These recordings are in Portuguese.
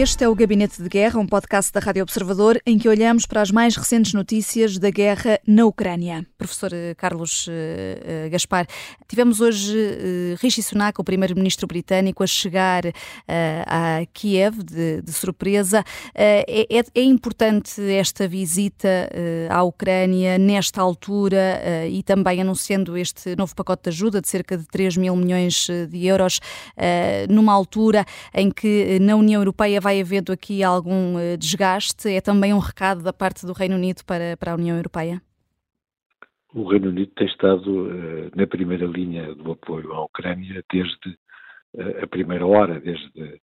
Este é o Gabinete de Guerra, um podcast da Rádio Observador em que olhamos para as mais recentes notícias da guerra na Ucrânia. Professor eh, Carlos uh, Gaspar, tivemos hoje uh, Rishi Sunak, o primeiro-ministro britânico, a chegar uh, a Kiev de, de surpresa. É, é, é, importante esta visita à Ucrânia nesta altura e também anunciando este novo pacote de ajuda de cerca de 3 mil milhões de euros, numa altura em que na União Europeia vai havendo aqui algum eh, desgaste? É também um recado da parte do Reino Unido para, para a União Europeia? O Reino Unido tem estado uh, na primeira linha do apoio à Ucrânia desde uh, a primeira hora, desde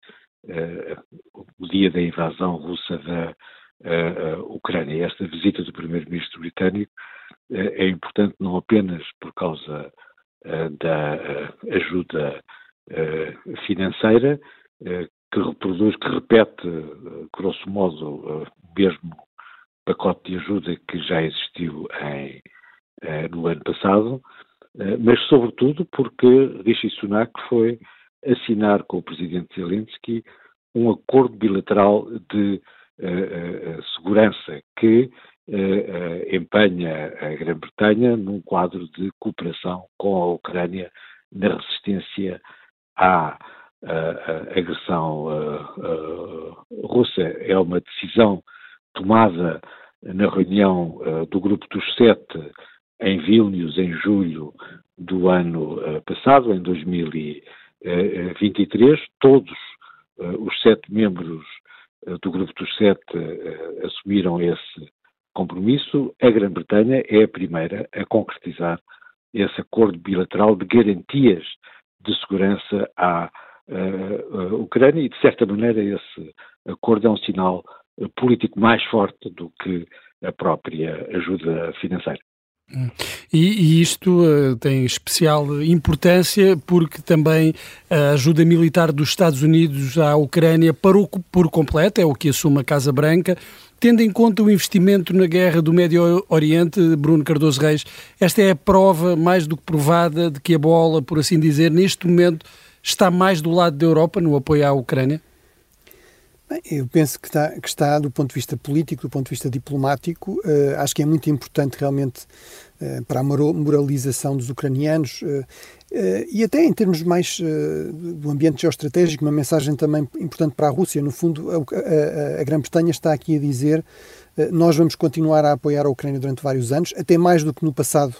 o dia da invasão russa da Ucrânia. Esta visita do primeiro-ministro britânico é importante não apenas por causa da ajuda financeira que reproduz, que repete, eh, grosso modo, o mesmo pacote de ajuda que já existiu em, eh, no ano passado, eh, mas sobretudo porque Rishi Sunak foi assinar com o presidente Zelensky um acordo bilateral de segurança que empenha a Grã-Bretanha num quadro de cooperação com a Ucrânia na resistência à a agressão russa é uma decisão tomada na reunião do Grupo dos Sete em Vilnius, em julho do ano passado, em 2023. Todos os sete membros do Grupo dos Sete assumiram esse compromisso. A Grã-Bretanha é a primeira a concretizar esse acordo bilateral de garantias de segurança à Ucrânia e, de certa maneira, esse acordo é um sinal eh, político mais forte do que a própria ajuda financeira. Hum. E, e, isto uh, tem especial importância porque também a ajuda militar dos Estados Unidos à Ucrânia parou por completo, é o que assume a Casa Branca. Tendo em conta o investimento na guerra do Médio Oriente, Bruno Cardoso Reis, esta é a prova mais do que provada de que a bola, por assim dizer, neste momento está mais do lado da Europa no apoio à Ucrânia? Bem, eu penso que está, que está, do ponto de vista político, do ponto de vista diplomático, uh, acho que é muito importante realmente uh, para a moralização dos ucranianos uh, e até em termos mais do ambiente geoestratégico, uma mensagem também importante para a Rússia. No fundo, a, a, a Grã-Bretanha está aqui a dizer nós vamos continuar a apoiar a Ucrânia durante vários anos, até mais do que no passado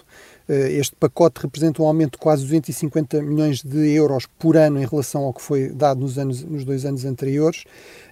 este pacote representa um aumento de quase 250 milhões de euros por ano em relação ao que foi dado nos, anos, nos dois anos anteriores.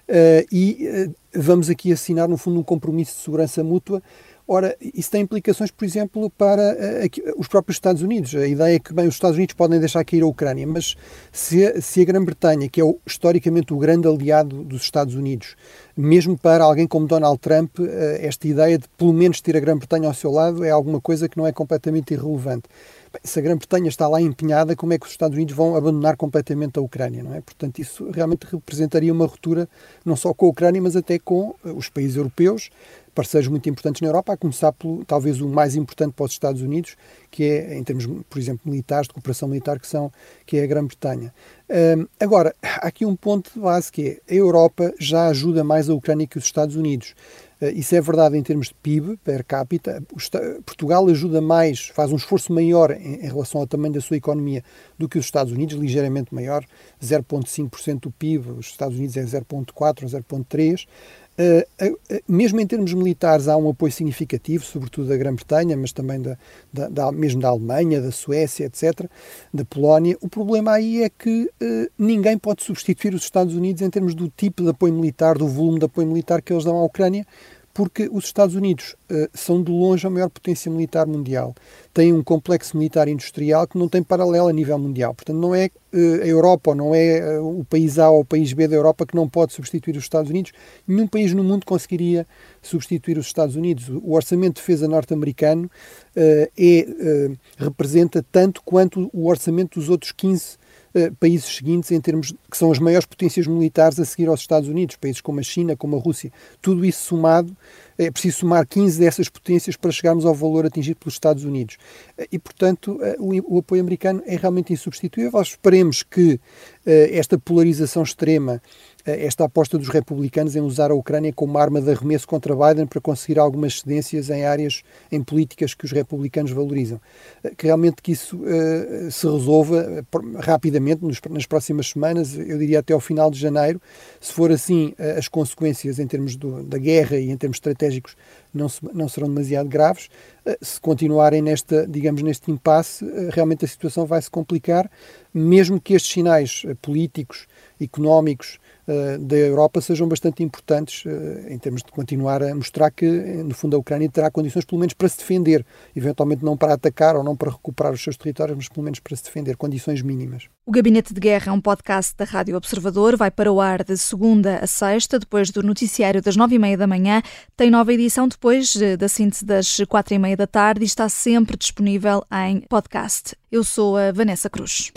Eh, e eh, vamos aqui assinar, no fundo, um compromisso de segurança mútua Ora, isso tem implicações, por exemplo, para uh, os próprios Estados Unidos. A ideia é que, bem, os Estados Unidos podem deixar cair a Ucrânia, mas se, se a Grã-Bretanha, que é o, historicamente o grande aliado dos Estados Unidos, mesmo para alguém como Donald Trump, uh, esta ideia de pelo menos ter a Grã-Bretanha ao seu lado é alguma coisa que não é completamente irrelevante. Bem, se a Grã-Bretanha está lá empenhada, como é que os Estados Unidos vão abandonar completamente a Ucrânia, não é? Portanto, isso realmente representaria uma ruptura não só com a Ucrânia, mas até com uh, os países europeus, parceiros muito importantes na Europa, a começar pelo talvez o mais importante para os Estados Unidos, que é, em termos, por exemplo, militares, de cooperação militar, que, são, que é a Grã-Bretanha. Um, agora, há aqui um ponto de base que é a Europa já ajuda mais a Ucrânia que os Estados Unidos. Uh, isso é verdade em termos de PIB per capita. Portugal ajuda mais, faz um esforço maior em, em relação ao tamanho da sua economia do que os Estados Unidos, ligeiramente maior, 0,5% do PIB, os Estados Unidos é 0,4% ou 0,3%. Uh, mesmo em termos militares há um apoio significativo, sobretudo da Grã-Bretanha, mas também da, da, da, mesmo da Alemanha, da Suécia, etc., da Polónia. O problema aí é que uh, ninguém pode substituir os Estados Unidos em termos do tipo de apoio militar, do volume de apoio militar que eles dão à Ucrânia, porque os Estados Unidos uh, são de longe a maior potência militar mundial. Têm um complexo militar industrial que não tem paralelo a nível mundial. Portanto, não é uh, a Europa ou não é uh, o país A ou o país B da Europa que não pode substituir os Estados Unidos. Nenhum país no mundo conseguiria substituir os Estados Unidos. O orçamento de defesa norte-americano é, representa tanto quanto o orçamento dos outros 15 eh, países seguintes em termos que são as maiores potências militares a seguir aos Estados Unidos, países como a China, como a Rússia. Tudo isso somado, é preciso somar 15 dessas potências para chegarmos ao valor atingido pelos Estados Unidos. Eh, e, portanto, eh, o, o apoio americano é realmente insubstituível. Esperemos que esta polarização extrema esta aposta dos republicanos em usar a Ucrânia como arma de arremesso contra Biden para conseguir algumas cedências em áreas, em políticas que os republicanos valorizam. Que realmente que isso uh, se resolva rapidamente nos, nas próximas semanas, eu diria até ao final de janeiro. Se for assim, as consequências em termos do, da guerra e em termos estratégicos não, se, não serão demasiado graves. Se continuarem nesta, digamos, neste impasse, realmente a situação vai se complicar, mesmo que estes sinais políticos, económicos, eh, da Europa sejam bastante importantes eh, em termos de continuar a mostrar que, no fundo, a Ucrânia terá condições, pelo menos, para se defender, eventualmente não para atacar ou não para recuperar os seus territórios, mas pelo menos para se defender, condições mínimas. O Gabinete de Guerra é um podcast da Rádio Observador, vai para o ar de segunda a sexta, depois do noticiário das nove e meia da manhã, tem nova edição depois eh, da síntese das quatro e meia da tarde e está sempre disponível em podcast. Eu sou a Vanessa Cruz.